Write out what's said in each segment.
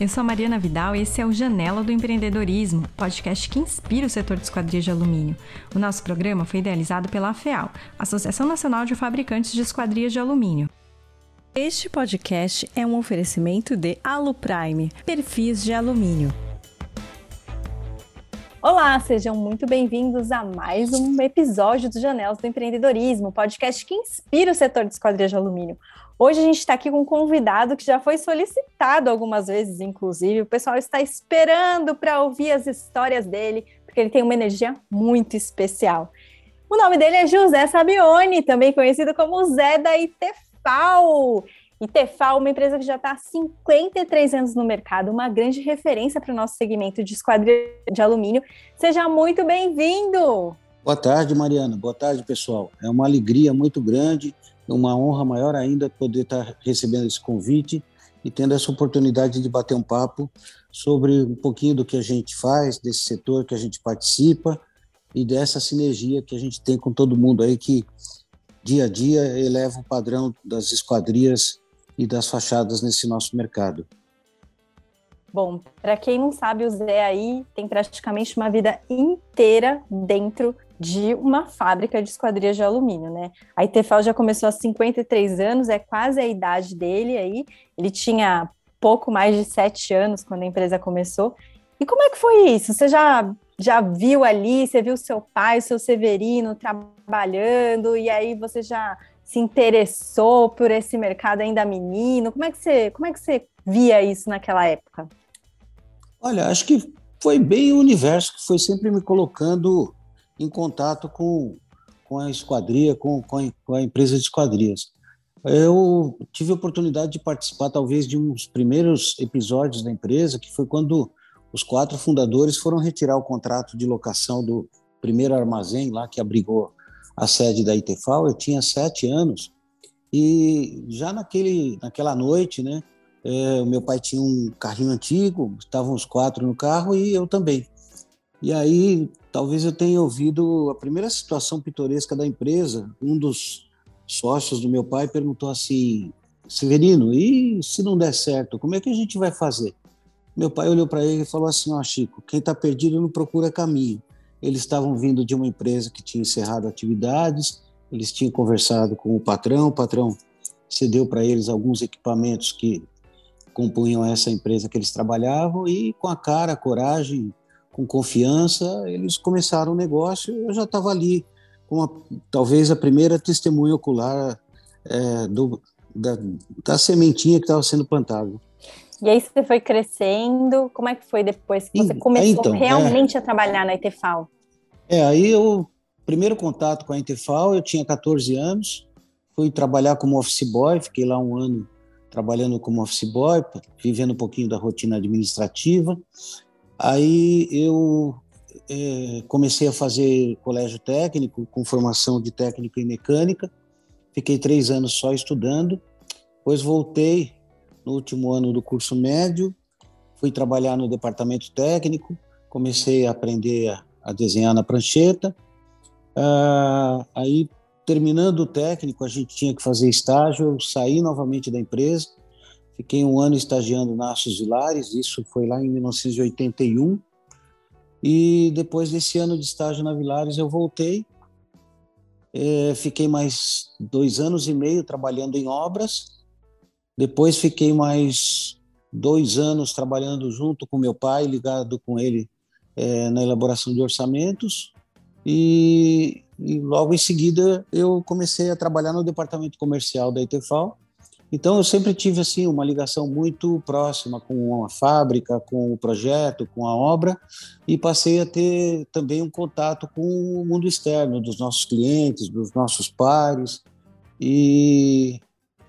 Eu sou a Mariana Vidal e esse é o Janela do Empreendedorismo, podcast que inspira o setor de esquadrias de alumínio. O nosso programa foi idealizado pela AFEAL, Associação Nacional de Fabricantes de Esquadrias de Alumínio. Este podcast é um oferecimento de Aluprime, perfis de alumínio. Olá, sejam muito bem-vindos a mais um episódio do Janelas do Empreendedorismo, podcast que inspira o setor de esquadrias de alumínio. Hoje a gente está aqui com um convidado que já foi solicitado algumas vezes, inclusive. O pessoal está esperando para ouvir as histórias dele, porque ele tem uma energia muito especial. O nome dele é José Sabione, também conhecido como Zé da Itefal. Itefal, uma empresa que já está há 53 anos no mercado, uma grande referência para o nosso segmento de esquadrilha de alumínio. Seja muito bem-vindo! Boa tarde, Mariana. Boa tarde, pessoal. É uma alegria muito grande uma honra maior ainda poder estar recebendo esse convite e tendo essa oportunidade de bater um papo sobre um pouquinho do que a gente faz, desse setor que a gente participa e dessa sinergia que a gente tem com todo mundo aí que dia a dia eleva o padrão das esquadrias e das fachadas nesse nosso mercado. Bom, para quem não sabe, o Zé aí tem praticamente uma vida inteira dentro de uma fábrica de esquadrias de alumínio, né? A Itefal já começou há 53 anos, é quase a idade dele aí. Ele tinha pouco mais de sete anos quando a empresa começou. E como é que foi isso? Você já, já viu ali, você viu seu pai, seu Severino trabalhando, e aí você já se interessou por esse mercado ainda menino? Como é que você, como é que você via isso naquela época? Olha, acho que foi bem o universo que foi sempre me colocando em contato com, com a esquadria, com, com a, com, a, empresa de esquadrias. Eu tive a oportunidade de participar, talvez, de uns primeiros episódios da empresa, que foi quando os quatro fundadores foram retirar o contrato de locação do primeiro armazém lá que abrigou a sede da Itefal. Eu tinha sete anos e já naquele, naquela noite, né, é, o meu pai tinha um carrinho antigo, estavam os quatro no carro e eu também. E aí, talvez eu tenha ouvido a primeira situação pitoresca da empresa. Um dos sócios do meu pai perguntou assim: Severino, e se não der certo, como é que a gente vai fazer? Meu pai olhou para ele e falou assim: Ó, oh, Chico, quem está perdido não procura caminho. Eles estavam vindo de uma empresa que tinha encerrado atividades, eles tinham conversado com o patrão, o patrão cedeu para eles alguns equipamentos que compunham essa empresa que eles trabalhavam e com a cara, a coragem, com confiança, eles começaram o negócio. Eu já estava ali com a, talvez a primeira testemunha ocular é, do, da, da sementinha que estava sendo plantada. E aí você foi crescendo, como é que foi depois que você começou então, realmente é, a trabalhar na Etefal? É, aí eu, primeiro contato com a Etefal, eu tinha 14 anos, fui trabalhar como office boy, fiquei lá um ano trabalhando como office boy, vivendo um pouquinho da rotina administrativa, Aí eu é, comecei a fazer colégio técnico, com formação de técnico em mecânica. Fiquei três anos só estudando. Depois voltei no último ano do curso médio, fui trabalhar no departamento técnico, comecei a aprender a, a desenhar na prancheta. Ah, aí, terminando o técnico, a gente tinha que fazer estágio. Eu saí novamente da empresa Fiquei um ano estagiando na Aços Vilares, isso foi lá em 1981. E depois desse ano de estágio na Vilares, eu voltei. É, fiquei mais dois anos e meio trabalhando em obras. Depois fiquei mais dois anos trabalhando junto com meu pai, ligado com ele é, na elaboração de orçamentos. E, e, logo em seguida eu comecei a trabalhar no departamento comercial da Itefal então eu sempre tive assim uma ligação muito próxima com a fábrica, com o projeto, com a obra e passei a ter também um contato com o mundo externo dos nossos clientes, dos nossos pares e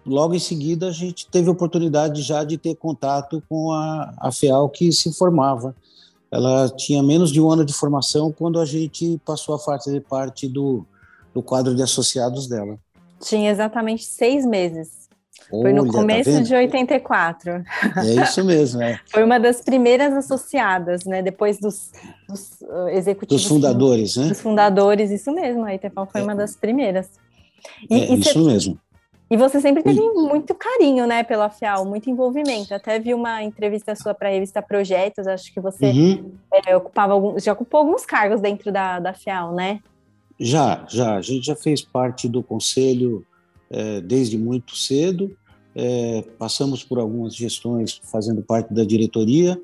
logo em seguida a gente teve a oportunidade já de ter contato com a, a FEAL que se formava. Ela tinha menos de um ano de formação quando a gente passou a fazer parte do, do quadro de associados dela. Tinha exatamente seis meses. Foi no Olha, tá começo tá de 84. É isso mesmo, é. Foi uma das primeiras associadas, né? Depois dos, dos uh, executivos. Dos fundadores, né? Dos fundadores, isso mesmo. A Itefal foi é. uma das primeiras. E, é, e isso cê, mesmo. E você sempre teve muito carinho, né, pela FIAL, muito envolvimento. Até vi uma entrevista sua para a revista Projetos, acho que você uhum. é, ocupava algum, já ocupou alguns cargos dentro da, da FIAL, né? Já, já. A gente já fez parte do conselho é, desde muito cedo. É, passamos por algumas gestões fazendo parte da diretoria.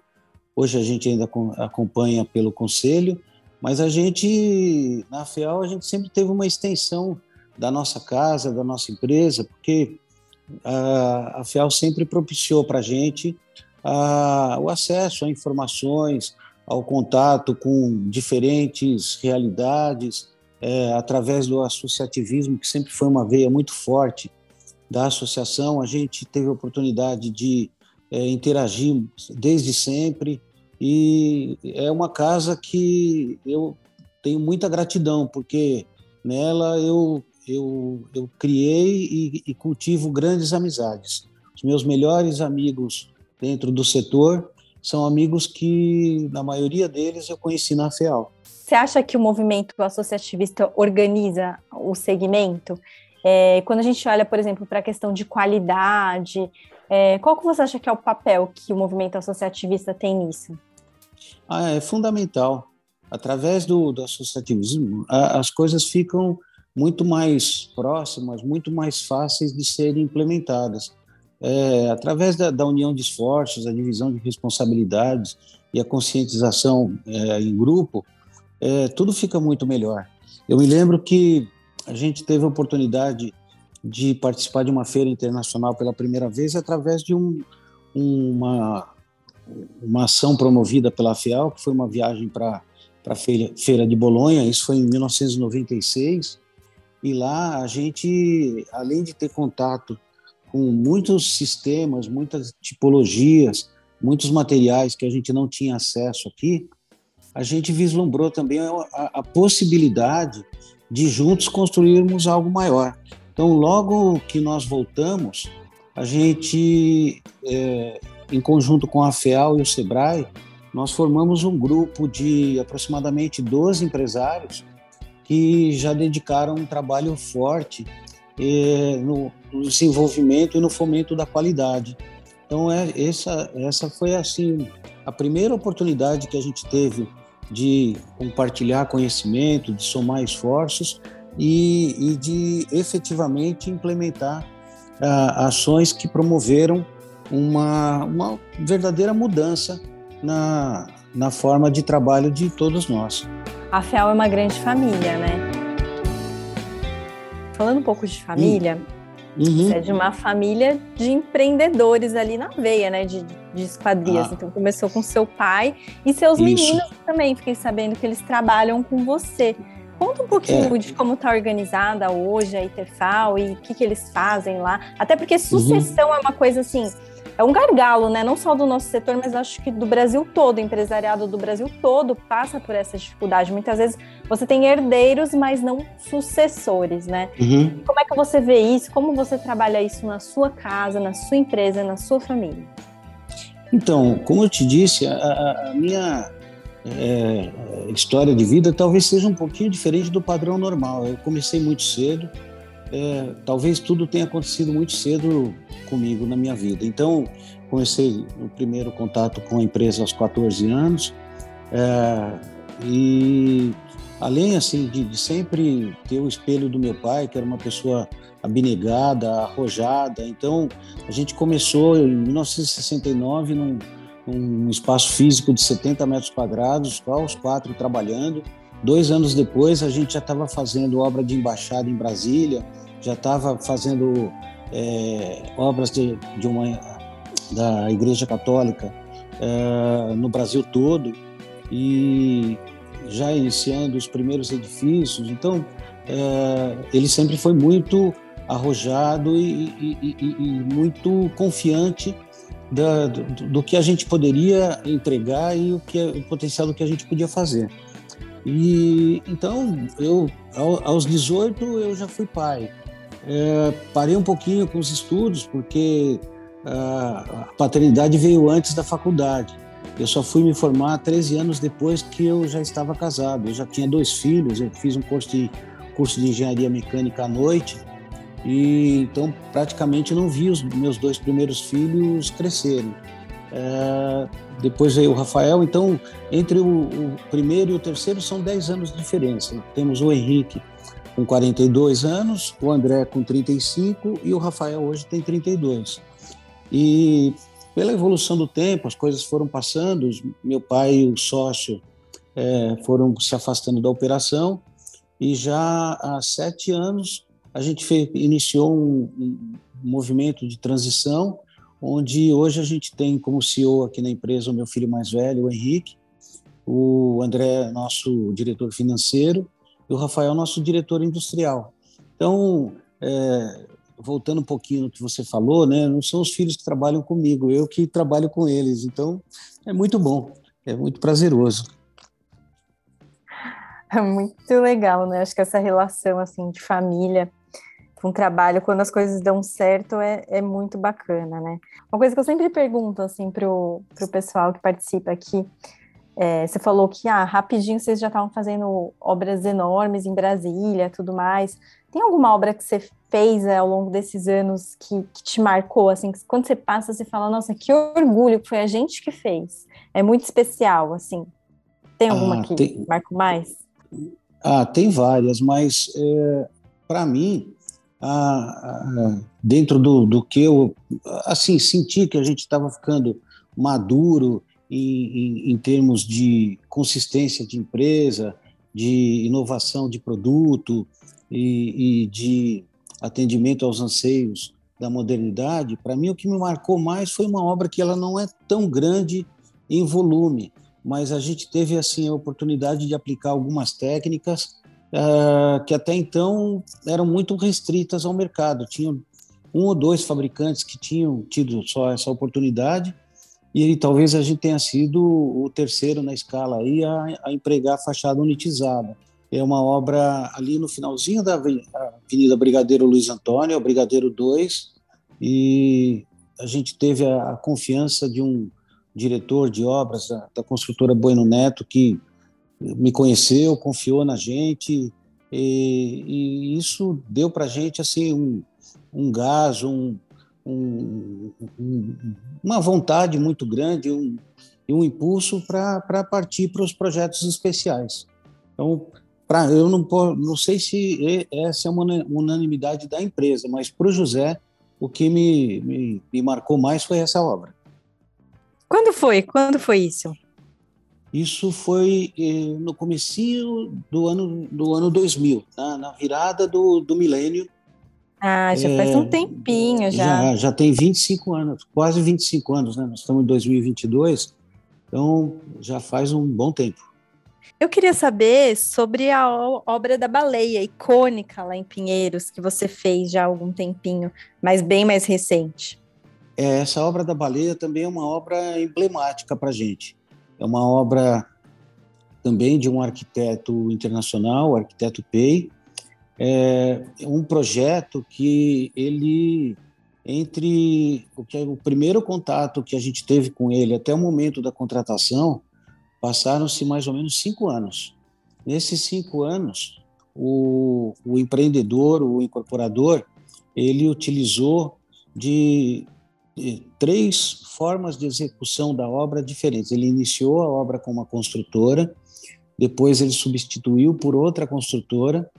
Hoje a gente ainda acompanha pelo conselho, mas a gente, na FIAL, a gente sempre teve uma extensão da nossa casa, da nossa empresa, porque a, a FIAL sempre propiciou para a gente o acesso a informações, ao contato com diferentes realidades, é, através do associativismo, que sempre foi uma veia muito forte da associação. A gente teve a oportunidade de é, interagir desde sempre e é uma casa que eu tenho muita gratidão, porque nela eu eu, eu criei e, e cultivo grandes amizades. Os meus melhores amigos dentro do setor são amigos que, na maioria deles, eu conheci na FEAL. Você acha que o movimento associativista organiza o segmento? É, quando a gente olha, por exemplo, para a questão de qualidade, é, qual que você acha que é o papel que o movimento associativista tem nisso? Ah, é fundamental. Através do, do associativismo, a, as coisas ficam muito mais próximas, muito mais fáceis de serem implementadas. É, através da, da, união de esforços, a divisão de responsabilidades e a conscientização é, em grupo, é, tudo fica muito melhor. Eu me lembro que a gente teve a oportunidade de participar de uma feira internacional pela primeira vez através de um, uma, uma ação promovida pela FIAL, que foi uma viagem para a feira, feira de Bolonha, isso foi em 1996, e lá a gente, além de ter contato com muitos sistemas, muitas tipologias, muitos materiais que a gente não tinha acesso aqui, a gente vislumbrou também a, a, possibilidade de juntos construirmos algo maior. Então, logo que nós voltamos, a gente, é, em conjunto com a FEAL e o SEBRAE, nós formamos um grupo de aproximadamente 12 empresários que já dedicaram um trabalho forte eh, no, no, desenvolvimento e no fomento da qualidade. Então é essa essa foi assim a primeira oportunidade que a gente teve de compartilhar conhecimento, de somar esforços e, e de efetivamente implementar ah, ações que promoveram uma, uma verdadeira mudança na, na forma de trabalho de todos nós. A FEAL é uma grande família, né? Falando um pouco de família, uhum. é de uma família de empreendedores ali na veia, né? De, de esquadrias. Ah. Então começou com seu pai e seus Isso. meninos também. Fiquei sabendo que eles trabalham com você. Conta um pouquinho é. de como está organizada hoje a ITFAL e o que, que eles fazem lá. Até porque sucessão uhum. é uma coisa assim é um gargalo, né? Não só do nosso setor, mas acho que do Brasil todo, o empresariado do Brasil todo passa por essa dificuldade. Muitas vezes você tem herdeiros, mas não sucessores, né? Uhum. Como é que você vê isso? Como você trabalha isso na sua casa, na sua empresa, na sua família? Então, como eu te disse, a, a minha é, história de vida talvez seja um pouquinho diferente do padrão normal. Eu comecei muito cedo, é, talvez tudo tenha acontecido muito cedo comigo na minha vida. Então, comecei o primeiro contato com a empresa aos 14 anos é, e além assim de, de, sempre ter o espelho do meu pai, que era uma pessoa abnegada, arrojada. Então, a gente começou em 1969 num, num espaço físico de 70 metros quadrados, os quatro trabalhando. Dois anos depois, a gente já estava fazendo obra de embaixada em Brasília, já estava fazendo é, obras de, de, uma da Igreja Católica é, no Brasil todo e já iniciando os primeiros edifícios. Então, é, ele sempre foi muito arrojado e, e, e, e muito confiante da, do, do, que a gente poderia entregar e o, que, o potencial do que a gente podia fazer. E então, eu aos 18 eu já fui pai. É, parei um pouquinho com os estudos porque a paternidade veio antes da faculdade. Eu só fui me formar 13 anos depois que eu já estava casado. Eu já tinha dois filhos, eu fiz um curso de, curso de engenharia mecânica à noite e então praticamente não vi os meus dois primeiros filhos crescerem. É, depois veio o Rafael, então entre o, o, primeiro e o terceiro são 10 anos de diferença. Temos o Henrique com 42 anos, o André com 35 e o Rafael hoje tem 32. E pela evolução do tempo, as coisas foram passando, meu pai e o sócio é, foram se afastando da operação e já há sete anos a gente fez, iniciou um, um movimento de transição onde hoje a gente tem como CEO aqui na empresa o meu filho mais velho, o Henrique, o André, nosso diretor financeiro, e o Rafael, nosso diretor industrial. Então, é, voltando um pouquinho no que você falou, né, não são os filhos que trabalham comigo, eu que trabalho com eles. Então, é muito bom, é muito prazeroso. É muito legal, né? Acho que essa relação assim de família com trabalho, quando as coisas dão certo, é, é muito bacana, né? Uma coisa que eu sempre pergunto, assim, pro, pro pessoal que participa aqui, é, você falou que, ah, rapidinho vocês já estavam fazendo obras enormes em Brasília, tudo mais. Tem alguma obra que você fez é, ao longo desses anos que, que, te marcou, assim, que quando você passa, você fala, nossa, que orgulho, foi a gente que fez. É muito especial, assim. Tem alguma ah, que tem... marcou mais? Ah, tem várias, mas é, para mim, dentro do, do que eu assim senti que a gente estava ficando maduro em, em, em, termos de consistência de empresa, de inovação de produto e, e de atendimento aos anseios da modernidade. Para mim, o que me marcou mais foi uma obra que ela não é tão grande em volume, mas a gente teve assim a oportunidade de aplicar algumas técnicas uh, que até então eram muito restritas ao mercado. Tinham um ou dois fabricantes que tinham tido só essa oportunidade e talvez a gente tenha sido o terceiro na escala aí a, a empregar fachada unitizada. É uma obra ali no finalzinho da Avenida Brigadeiro Luiz Antônio, Brigadeiro 2, e a gente teve a, a confiança de um diretor de obras da, da construtora Bueno Neto que me conheceu, confiou na gente e, e isso deu para gente assim um, um gás, um, um, uma vontade muito grande, um, um impulso para partir para os projetos especiais. Então, pra, eu não, não sei se essa é uma unanimidade da empresa, mas para o José, o que me, me, me marcou mais foi essa obra. Quando foi? Quando foi isso? Isso foi eh, no comecinho do ano, do ano 2000, tá? na virada do, do milênio. Ah, já é, faz um tempinho já. já. Já tem 25 anos, quase 25 anos, né? Nós estamos em 2022, então já faz um bom tempo. Eu queria saber sobre a obra da baleia, icônica lá em Pinheiros, que você fez já há algum tempinho, mas bem mais recente. É, essa obra da baleia também é uma obra emblemática para a gente. É uma obra também de um arquiteto internacional, o arquiteto Pei. É um projeto que ele entre o que é o primeiro contato que a gente teve com ele até o momento da contratação passaram-se mais ou menos cinco anos. Nesses cinco anos, o, o empreendedor, o incorporador, ele utilizou de três formas de execução da obra diferentes. Ele iniciou a obra com uma construtora, depois ele substituiu por outra construtora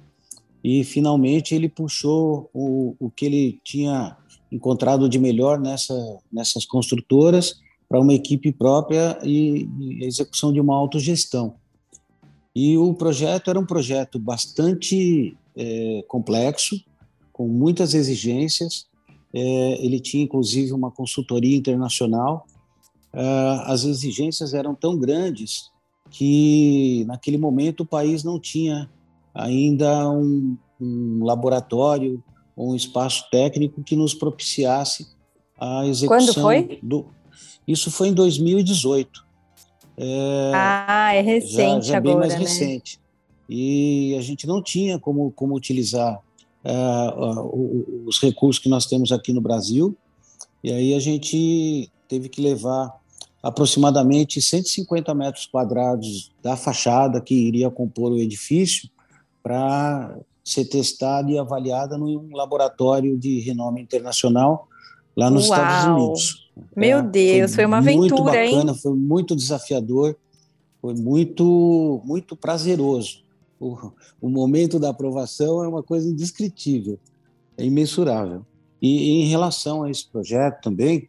e finalmente ele puxou o, o que ele tinha encontrado de melhor nessa, nessas construtoras para uma equipe própria e, e execução de uma autogestão. E o projeto era um projeto bastante é, complexo, com muitas exigências, ele tinha inclusive uma consultoria internacional. É, as exigências eram tão grandes que naquele momento o país não tinha ainda um, um laboratório ou um espaço técnico que nos propiciasse a execução. Quando foi? Do... Isso foi em 2018. É, ah, é recente já, já agora, bem mais né? recente. E a gente não tinha como, como utilizar uh, os recursos que nós temos aqui no Brasil. E aí a gente teve que levar aproximadamente 150 metros quadrados da fachada que iria compor o edifício para ser testada e avaliada num laboratório de renome internacional lá nos Uau. Estados Unidos. Meu é, Deus, foi, foi uma aventura, muito bacana, hein? Foi muito desafiador, foi muito, muito prazeroso. O, o momento da aprovação é uma coisa indescritível, é imensurável. E, em relação a esse projeto também,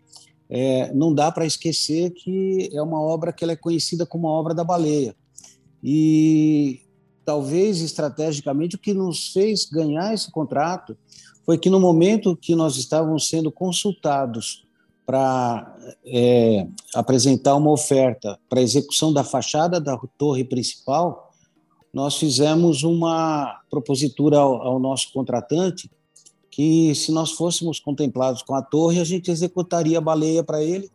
é, não dá para esquecer que é uma obra que ela é conhecida como a obra da baleia. E talvez estrategicamente o que nos fez ganhar esse contrato foi que no momento que nós estávamos sendo consultados para é, apresentar uma oferta para execução da fachada da torre principal, nós fizemos uma propositura ao, ao nosso contratante que se nós fôssemos contemplados com a torre, a gente executaria a baleia para ele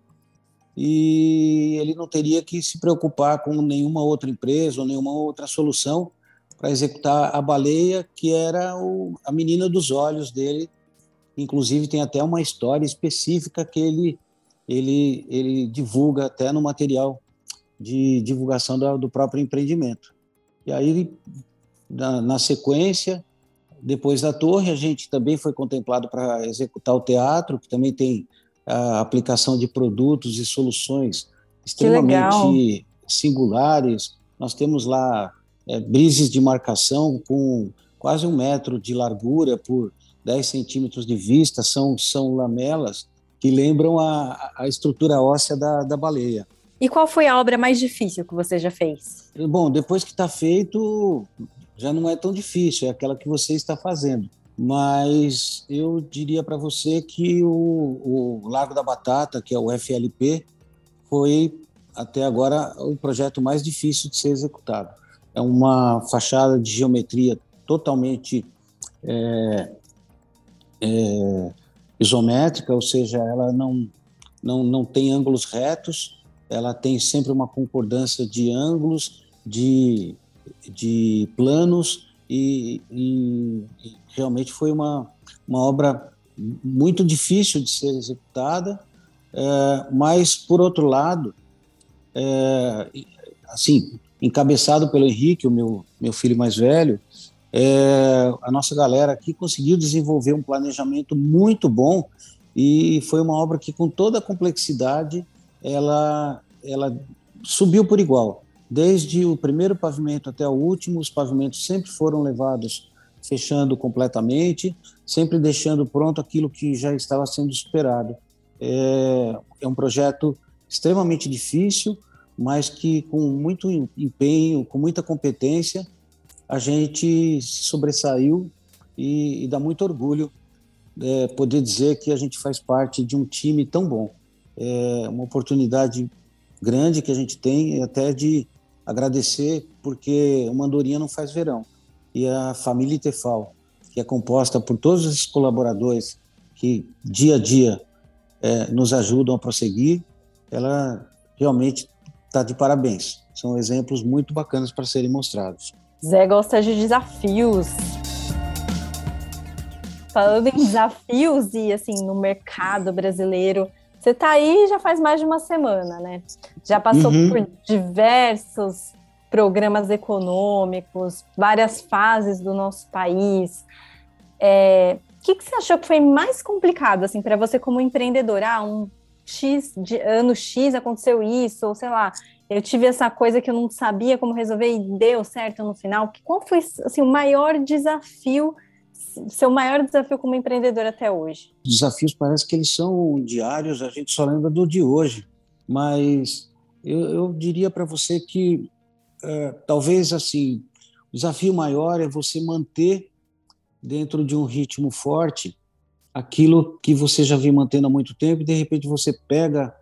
e ele não teria que se preocupar com nenhuma outra empresa ou nenhuma outra solução para executar a baleia, que era o, a menina dos olhos dele. Inclusive, tem até uma história específica que ele, ele, ele divulga até no material de divulgação do, do próprio empreendimento. E aí, na, na sequência, depois da torre, a gente também foi contemplado para executar o teatro, que também tem a aplicação de produtos e soluções extremamente singulares. Nós temos lá é, brises de marcação com quase um metro de largura por 10 centímetros de vista, são, são lamelas que lembram a, a estrutura óssea da, da baleia. E qual foi a obra mais difícil que você já fez? Bom, depois que está feito, já não é tão difícil, é aquela que você está fazendo. Mas eu diria para você que o, o Lago da Batata, que é o FLP, foi até agora o projeto mais difícil de ser executado. É uma fachada de geometria totalmente é, é, isométrica, ou seja, ela não, não, não tem ângulos retos, ela tem sempre uma concordância de ângulos, de de planos e, e, e realmente foi uma, uma obra muito difícil de ser executada, é, mas por outro lado, é, assim, encabeçado pelo Henrique, o meu, meu filho mais velho, é, a nossa galera aqui conseguiu desenvolver um planejamento muito bom e foi uma obra que, com toda a complexidade, ela, ela subiu por igual. Desde o primeiro pavimento até o último, os pavimentos sempre foram levados fechando completamente, sempre deixando pronto aquilo que já estava sendo esperado. É, é um projeto extremamente difícil, mas que com muito empenho, com muita competência, a gente sobressaiu e, e dá muito orgulho é, poder dizer que a gente faz parte de um time tão bom. É uma oportunidade grande que a gente tem até de agradecer porque o Mandorinha não faz verão. E a família Itefal, que é composta por todos esses colaboradores que dia a dia é, nos ajudam a prosseguir, ela realmente está de parabéns. São exemplos muito bacanas para serem mostrados. Zé gosta de desafios. Falando em desafios e assim no mercado brasileiro, você está aí já faz mais de uma semana, né? Já passou uhum. por diversos programas econômicos, várias fases do nosso país. É, o que, que, você achou que foi mais complicado, assim, para você como empreendedor? Ah, um X de ano X aconteceu isso, ou sei lá, eu tive essa coisa que eu não sabia como resolver e deu certo no final. Qual foi assim, o maior desafio seu maior desafio como empreendedor até hoje? Desafios parece que eles são diários, a gente só lembra do de hoje. Mas eu, eu diria para você que é, talvez assim o desafio maior é você manter dentro de um ritmo forte aquilo que você já vem mantendo há muito tempo e de repente você pega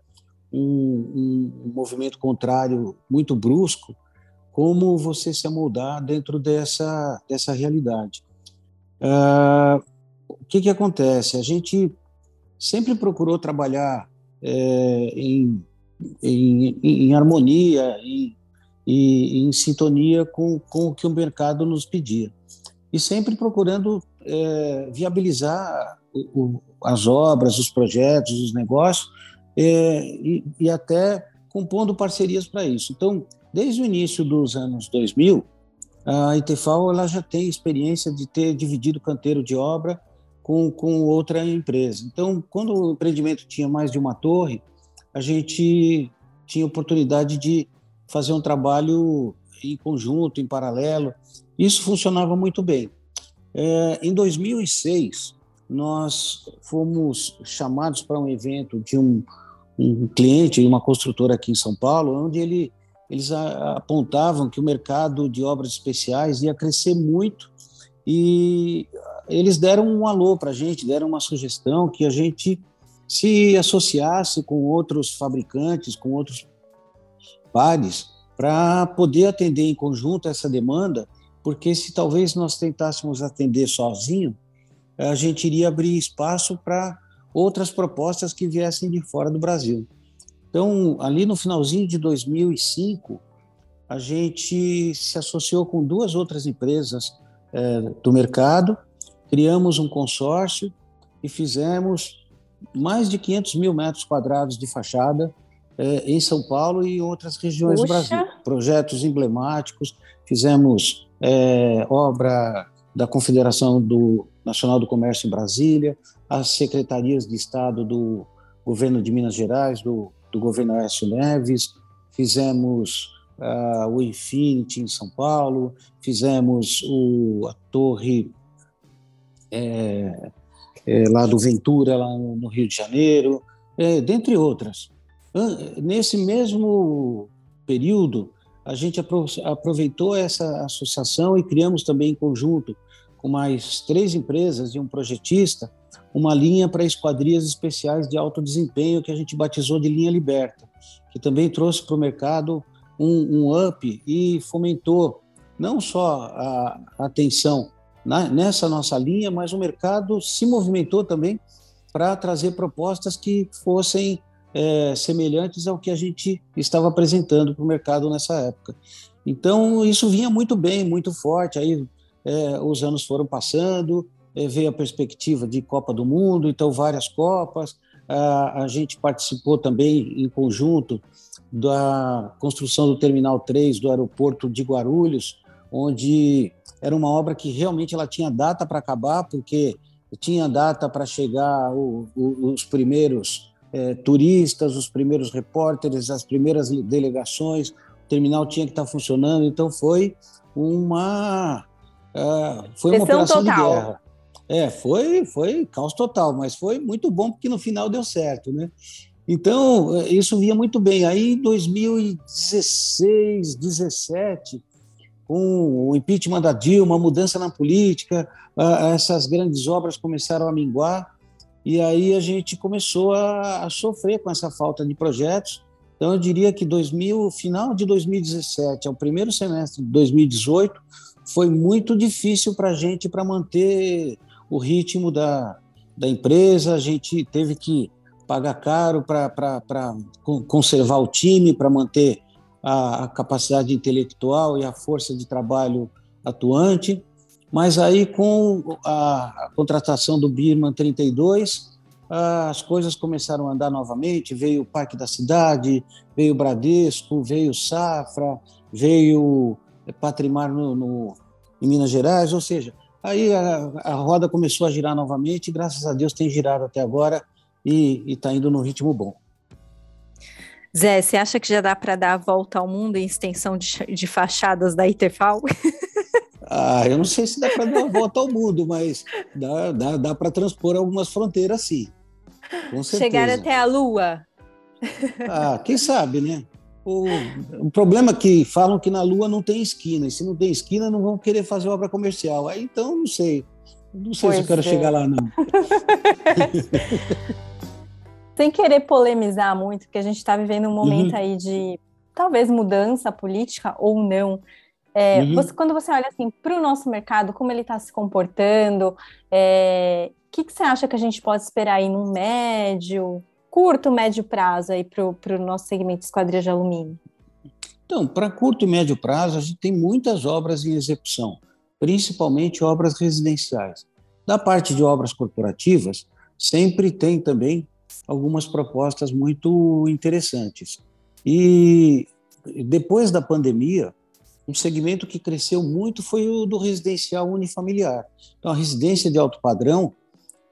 um, um movimento contrário muito brusco, como você se amoldar dentro dessa, dessa realidade. Uh, o que, que acontece? A gente sempre procurou trabalhar é, em, em, em, harmonia, em, em, em sintonia com, com o que o mercado nos pedia. E sempre procurando é, viabilizar o, as obras, os projetos, os negócios, é, e, e até compondo parcerias para isso. Então, desde o início dos anos 2000, a Itefal ela já tem experiência de ter dividido canteiro de obra com, com outra empresa. Então, quando o empreendimento tinha mais de uma torre, a gente tinha oportunidade de fazer um trabalho em conjunto, em paralelo. Isso funcionava muito bem. É, em 2006, nós fomos chamados para um evento de um, um cliente, uma construtora aqui em São Paulo, onde ele, eles apontavam que o mercado de obras especiais ia crescer muito e eles deram um alô para a gente, deram uma sugestão que a gente se associasse com outros fabricantes, com outros pares, para poder atender em conjunto essa demanda, porque se talvez nós tentássemos atender sozinho, a gente iria abrir espaço para outras propostas que viessem de fora do Brasil. Então, ali no finalzinho de 2005, a gente se associou com duas outras empresas é, do mercado, criamos um consórcio e fizemos mais de 500 mil metros quadrados de fachada é, em São Paulo e em outras regiões Puxa. do Brasil. Projetos emblemáticos, fizemos é, obra da Confederação do Nacional do Comércio em Brasília, as secretarias de Estado do governo de Minas Gerais, do, do governo Aécio Neves, fizemos uh, o Infinity em São Paulo, fizemos o, a torre é, é, lá do Ventura, lá no Rio de Janeiro, é, dentre outras. Nesse mesmo período, a gente aproveitou essa associação e criamos também em conjunto com mais três empresas e um projetista uma linha para esquadrias especiais de alto desempenho que a gente batizou de linha Liberta, que também trouxe para o mercado um, um, up e fomentou não só a, atenção na, nessa nossa linha, mas o mercado se movimentou também para trazer propostas que fossem é, semelhantes ao que a gente estava apresentando para o mercado nessa época. Então, isso vinha muito bem, muito forte. Aí é, os anos foram passando, veio a perspectiva de Copa do Mundo, então várias Copas. A, gente participou também em conjunto da construção do Terminal 3 do aeroporto de Guarulhos, onde era uma obra que realmente ela tinha data para acabar, porque tinha data para chegar o, o, os primeiros é, turistas, os primeiros repórteres, as primeiras delegações, o terminal tinha que estar funcionando, então foi uma uh, foi uma operação total. de guerra. É, foi, foi caos total, mas foi muito bom porque no final deu certo, né? Então, é, isso vinha muito bem. Aí, em 2016, 17, com o impeachment da Dilma, a mudança na política, essas grandes obras começaram a minguar, e aí a gente começou a, a sofrer com essa falta de projetos. Então, eu diria que 2000, final de 2017 ao primeiro semestre de 2018 foi muito difícil para a gente para manter o ritmo da, da empresa. A gente teve que pagar caro para conservar o time, para manter a, a capacidade intelectual e a força de trabalho atuante. Mas aí, com a, a contratação do Birman 32, as coisas começaram a andar novamente. Veio o Parque da Cidade, veio o Bradesco, veio o Safra, veio Patrimar no, no, em Minas Gerais. Ou seja, aí a, a roda começou a girar novamente graças a Deus, tem girado até agora e está indo num ritmo bom. Zé, você acha que já dá para dar a volta ao mundo em extensão de, de fachadas da Iterfal? Ah, eu não sei se dá para dar a volta ao mundo, mas dá, dá, dá para transpor algumas fronteiras, sim. Com certeza. Chegar até a Lua. Ah, quem sabe, né? O, o problema é que falam que na Lua não tem esquina, e se não tem esquina, não vão querer fazer obra comercial. Aí então, não sei. Não sei pois se eu quero é. chegar lá, não. sem querer polemizar muito, porque a gente está vivendo um momento uhum. aí de talvez mudança política ou não. É, uhum. você, quando você olha assim para o nosso mercado, como ele está se comportando, o é, que, que você acha que a gente pode esperar aí num médio, curto, médio prazo aí para o nosso segmento de esquadria de alumínio? Então, para curto e médio prazo, a gente tem muitas obras em execução, principalmente obras residenciais. Da parte de obras corporativas, sempre tem também algumas propostas muito interessantes. E depois da pandemia, um segmento que cresceu muito foi o do residencial unifamiliar. Então, a residência de alto padrão,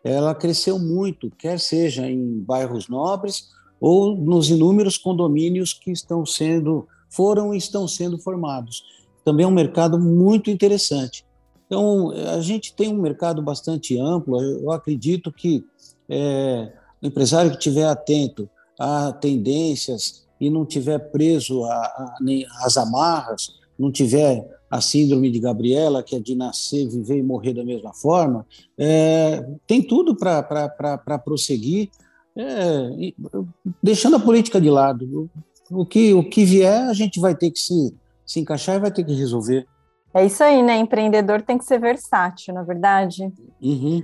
ela cresceu muito, quer seja em bairros nobres ou nos inúmeros condomínios que estão sendo, foram e estão sendo formados. Também é um mercado muito interessante. Então, a gente tem um mercado bastante amplo. Eu acredito que é, o empresário que estiver atento a tendências e não tiver preso às amarras, não tiver a síndrome de Gabriela, que é de nascer, viver e morrer da mesma forma, é, tem tudo para prosseguir, é, deixando a política de lado. O que, o que vier, a gente vai ter que se, se encaixar e vai ter que resolver. É isso aí, né? Empreendedor tem que ser versátil, na é verdade. Uhum.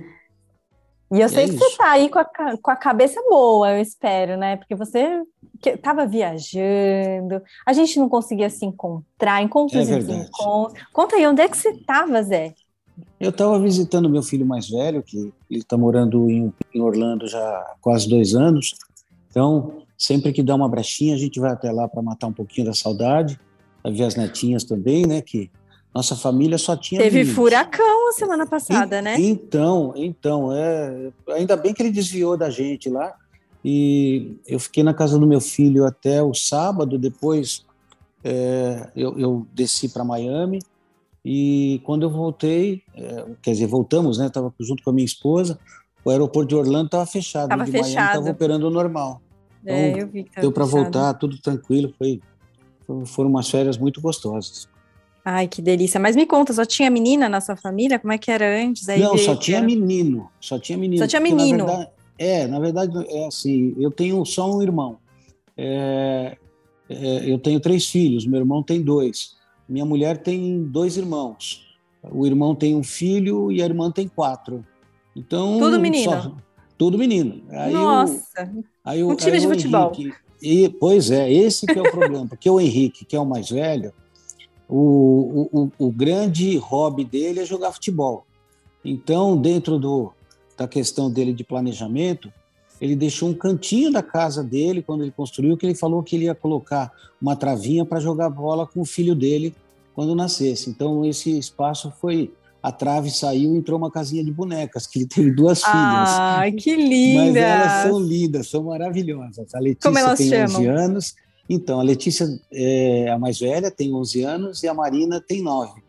E eu sei é que isso. você está aí com a, com a cabeça boa, eu espero, né? Porque você estava viajando, a gente não conseguia se encontrar, encontros é e desencontros. Conta aí, onde é que você estava, Zé? Eu estava visitando meu filho mais velho, que ele está morando em, em, Orlando já há quase dois anos. Então, sempre que dá uma brechinha, a gente vai até lá para matar um pouquinho da saudade. Vai ver as netinhas também, né? Que nossa família só tinha. Teve furacão a semana passada, e, né? Então, então, é, ainda bem que ele desviou da gente lá. E eu fiquei na casa do meu filho até o sábado. Depois é, eu, eu, desci para Miami. E quando eu voltei, é, quer dizer, voltamos, né? Estava junto com a minha esposa. O aeroporto de Orlando estava fechado. Estava fechado. Estava operando normal. É, então, é, eu vi que deu para voltar, tudo tranquilo. Foi, foram umas férias muito gostosas. Ai, que delícia. Mas me conta, só tinha menina na sua família? Como é que era antes? Aí Não, só tinha era... menino. Só tinha menino. Só tinha menino. Na verdade, é, na verdade, é assim, eu tenho só um irmão. É, é, eu tenho três filhos, meu irmão tem dois. Minha mulher tem dois irmãos. O irmão tem um filho e a irmã tem quatro. Então, tudo menino. Só, tudo menino. Aí Nossa. O, aí o, um time de futebol. Henrique, e, pois é, esse que é o problema, porque o Henrique, que é o mais velho, o, o, o grande hobby dele é jogar futebol. Então, dentro do, da questão dele de planejamento, ele deixou um cantinho da casa dele, quando ele construiu, que ele falou que ele ia colocar uma travinha para jogar bola com o filho dele quando nascesse. Então, esse espaço foi. A trave saiu e entrou uma casinha de bonecas, que ele teve duas filhas. Ai, que linda! Mas elas são lindas, são maravilhosas. A Letícia Como elas tem chamam? 11 anos então, a Letícia é a mais velha, tem 11 anos, e a Marina tem 9.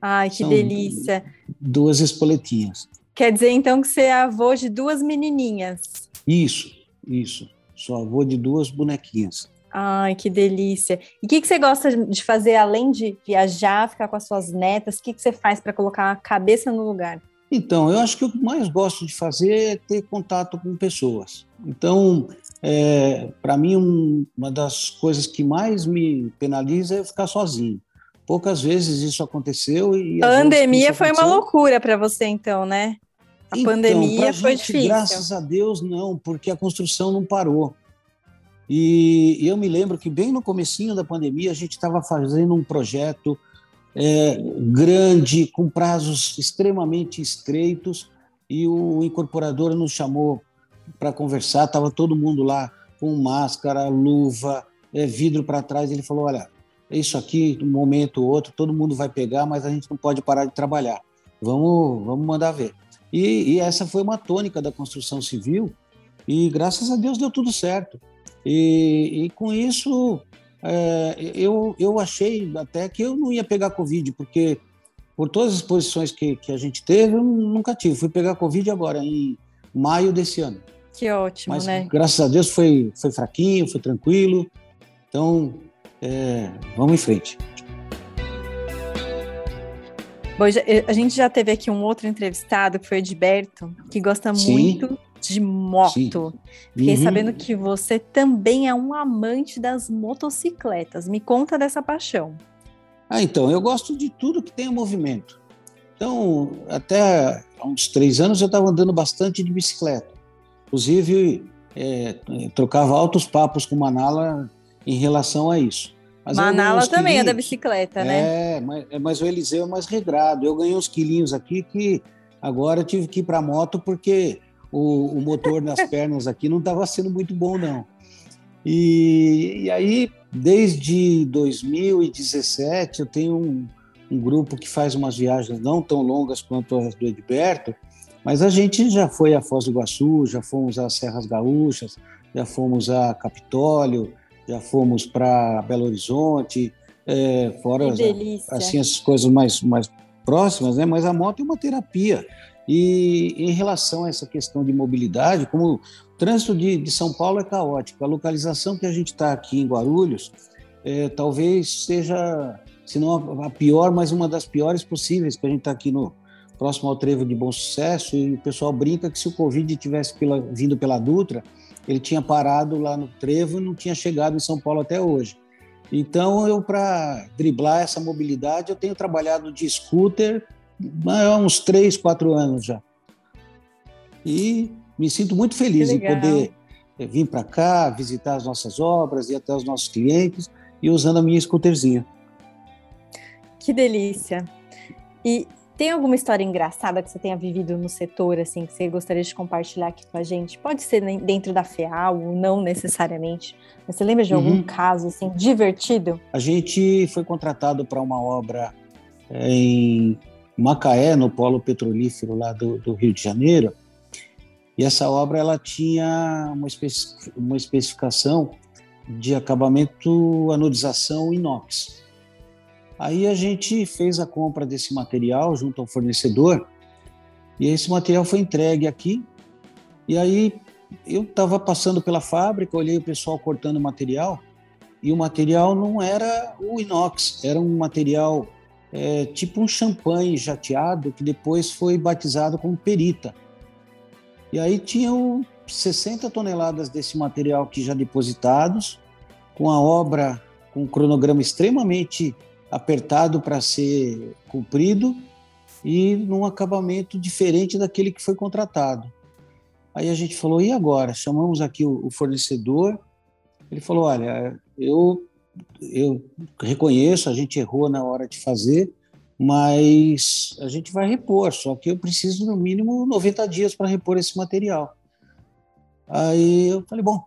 Ai, que São delícia. Duas espoletinhas. Quer dizer, então, que você é avô de duas menininhas. Isso, isso. Sou avô de duas bonequinhas. Ai, que delícia. E o que, que você gosta de fazer, além de viajar, ficar com as suas netas? O que, que você faz para colocar a cabeça no lugar? Então, eu acho que o que mais gosto de fazer é ter contato com pessoas. Então, é, para mim, um, uma das coisas que mais me penaliza é ficar sozinho. Poucas vezes isso aconteceu e a pandemia foi uma loucura para você, então, né? A então, pandemia foi gente, difícil. Graças a Deus, não, porque a construção não parou. E eu me lembro que bem no comecinho da pandemia a gente estava fazendo um projeto é, grande, com prazos extremamente estreitos, e o incorporador nos chamou para conversar, estava todo mundo lá com máscara, luva, é, vidro para trás. Ele falou: Olha, isso aqui, um momento ou outro, todo mundo vai pegar, mas a gente não pode parar de trabalhar. Vamos, vamos mandar ver. E, e essa foi uma tônica da construção civil, e graças a Deus deu tudo certo. E, e com isso, é, eu, eu achei até que eu não ia pegar Covid, porque por todas as posições que, que a gente teve, eu nunca tive. Fui pegar Covid agora, em maio desse ano. Que ótimo, Mas, né? Graças a Deus foi, foi fraquinho, foi tranquilo. Então, é, vamos em frente. Bom, a gente já teve aqui um outro entrevistado, que foi o Edberto, que gosta Sim. muito de moto. Sim. Fiquei uhum. sabendo que você também é um amante das motocicletas. Me conta dessa paixão. Ah, então, eu gosto de tudo que tem movimento. Então, até há uns três anos eu estava andando bastante de bicicleta. Inclusive, é, trocava altos papos com Manala em relação a isso. Mas Manala também é da bicicleta, né? É, mas, é, mas o Eliseu é mais regrado. Eu ganhei uns quilinhos aqui que agora eu tive que ir para a moto porque o, o motor nas pernas aqui não estava sendo muito bom, não. E, e aí, desde 2017, eu tenho um, um, grupo que faz umas viagens não tão longas quanto as do Edberto, mas a gente já foi a Foz do Iguaçu, já fomos às Serras Gaúchas, já fomos a Capitólio, já fomos para Belo Horizonte, é, fora as, assim, essas coisas mais, mais próximas, né? mas a moto é uma terapia. E em relação a essa questão de mobilidade, como o trânsito de, de São Paulo é caótico, a localização que a gente está aqui em Guarulhos é, talvez seja, se não a pior, mas uma das piores possíveis, que a gente está aqui no próximo ao Trevo de Bom Sucesso, e o pessoal brinca que se o Covid tivesse pela, vindo pela Dutra, ele tinha parado lá no Trevo e não tinha chegado em São Paulo até hoje. Então, eu, para driblar essa mobilidade, eu tenho trabalhado de scooter há uns três, quatro anos já. E me sinto muito feliz em poder eh, vir para cá, visitar as nossas obras, ir até os nossos clientes e usando a minha scooterzinha. Que delícia! E tem alguma história engraçada que você tenha vivido no setor, assim, que você gostaria de compartilhar aqui com a gente? Pode ser dentro da FEAL ou não necessariamente. Mas você lembra de algum uhum. caso, assim, divertido? A gente foi contratado para uma obra é, em Macaé, no polo petrolífero lá do, do, Rio de Janeiro. E essa obra ela tinha uma, uma especificação de acabamento anodização inox. Aí a gente fez a compra desse material junto ao fornecedor e esse material foi entregue aqui. E aí eu estava passando pela fábrica, olhei o pessoal cortando material e o material não era o inox, era um material é, tipo um champanhe jateado que depois foi batizado como perita. E aí tinham 60 toneladas desse material aqui já depositados, com a obra com um cronograma extremamente apertado para ser cumprido e num acabamento diferente daquele que foi contratado. Aí a gente falou, e agora? Chamamos aqui o, fornecedor. Ele falou, olha, eu, eu reconheço, a gente errou na hora de fazer, mas a gente vai repor, só que eu preciso no mínimo 90 dias para repor esse material. Aí eu falei, bom,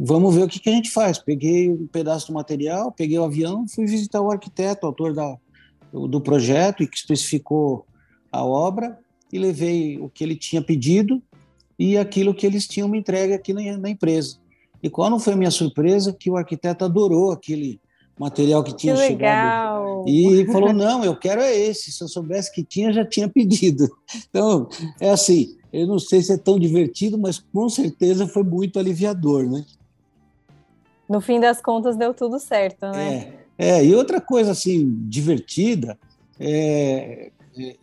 vamos ver o que, que a gente faz. Peguei um pedaço do material, peguei o avião, fui visitar o arquiteto, autor da, do projeto e que especificou a obra e levei o que ele tinha pedido e aquilo que eles tinham me entregue aqui na, na empresa. E qual não foi a minha surpresa que o arquiteto adorou aquele material que tinha que chegado legal. e falou não, eu quero é esse. Se eu soubesse que tinha, já tinha pedido. Então é assim, eu não sei se é tão divertido, mas com certeza foi muito aliviador, né? No fim das contas, deu tudo certo, né? É, é e outra coisa, assim, divertida, é, é,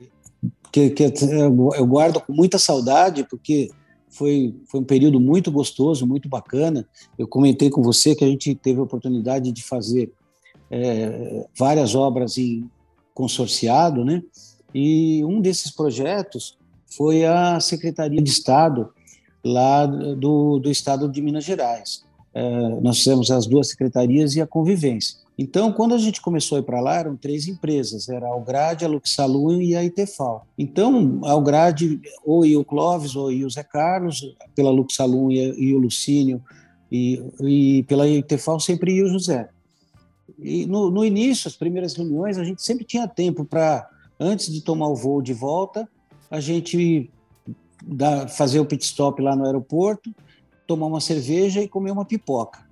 que, que eu guardo com muita saudade, porque foi, foi um período muito gostoso, muito bacana. Eu comentei com você que a gente teve a oportunidade de fazer é, várias obras em consorciado, né? E um desses projetos foi a Secretaria de Estado lá do, do Estado de Minas Gerais. É, nós fizemos as duas secretarias e a convivência. Então, quando a gente começou a ir para lá, eram três empresas, era a Algrade, a Luxalun e a Itefal. Então, a Algrade, ou o Clóvis, ou o Zé Carlos, pela Luxalun e, e o Lucínio, e, e pela Itefal sempre ia o José. E no, no início, as primeiras reuniões, a gente sempre tinha tempo para, antes de tomar o voo de volta, a gente dá, fazer o pit stop lá no aeroporto, tomar uma cerveja e comer uma pipoca.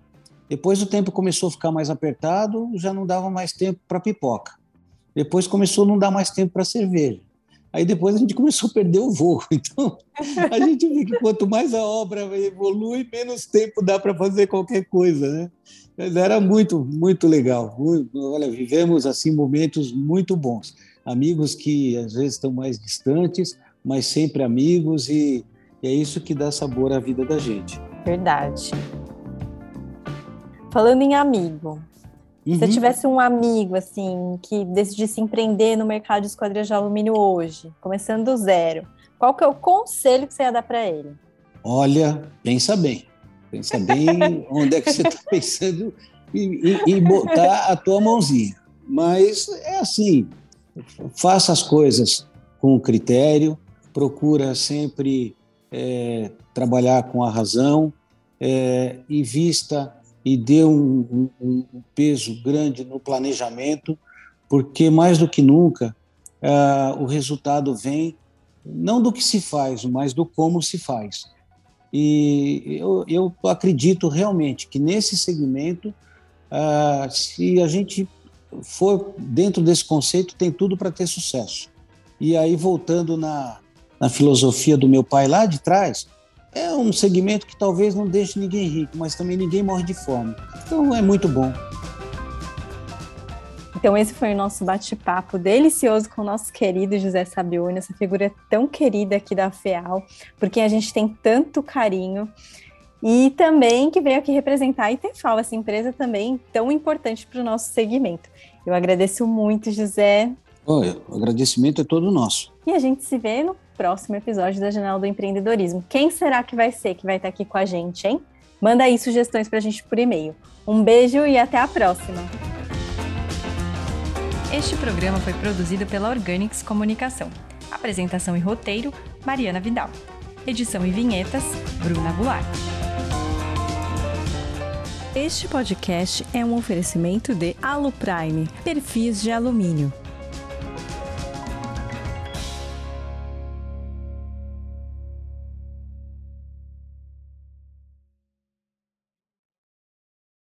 Depois o tempo começou a ficar mais apertado, já não dava mais tempo para pipoca. Depois começou a não dar mais tempo para cerveja. Aí depois a gente começou a perder o voo. Então, a gente vê que quanto mais a obra evolui, menos tempo dá para fazer qualquer coisa, né? Mas era muito, muito legal. Olha, vivemos assim momentos muito bons amigos que às vezes estão mais distantes, mas sempre amigos, e, e é isso que dá sabor à vida da gente. Verdade. Falando em amigo, uhum. se você tivesse um amigo assim que decidisse empreender no mercado de esquadrias de alumínio hoje, começando do zero, qual que é o conselho que você ia dar para ele? Olha, pensa bem. Pensa bem onde é que você está pensando em, em, em botar a tua mãozinha. Mas é assim, faça as coisas com critério, procura sempre é, trabalhar com a razão, é, invista e dê um, um, um, peso grande no planejamento, porque mais do que nunca uh, o resultado vem não do que se faz, mas do como se faz. E eu, eu acredito realmente que nesse segmento, uh, se a gente for dentro desse conceito, tem tudo para ter sucesso. E aí, voltando na, na filosofia do meu pai lá de trás, é um segmento que talvez não deixe ninguém rico, mas também ninguém morre de fome. Então é muito bom. Então, esse foi o nosso bate-papo delicioso com o nosso querido José Sabione, essa figura tão querida aqui da FEAL, por quem a gente tem tanto carinho. E também que veio aqui representar a ITFAL, essa empresa também tão importante para o nosso segmento. Eu agradeço muito, José. Oi, o agradecimento é todo nosso. E a gente se vê no próximo episódio da Janela do Empreendedorismo. Quem será que vai ser que vai estar aqui com a gente, hein? Manda aí sugestões para a gente por e-mail. Um beijo e até a próxima! Este programa foi produzido pela Organics Comunicação. Apresentação e roteiro, Mariana Vidal. Edição e vinhetas, Bruna Goulart. Este podcast é um oferecimento de Aluprime, perfis de alumínio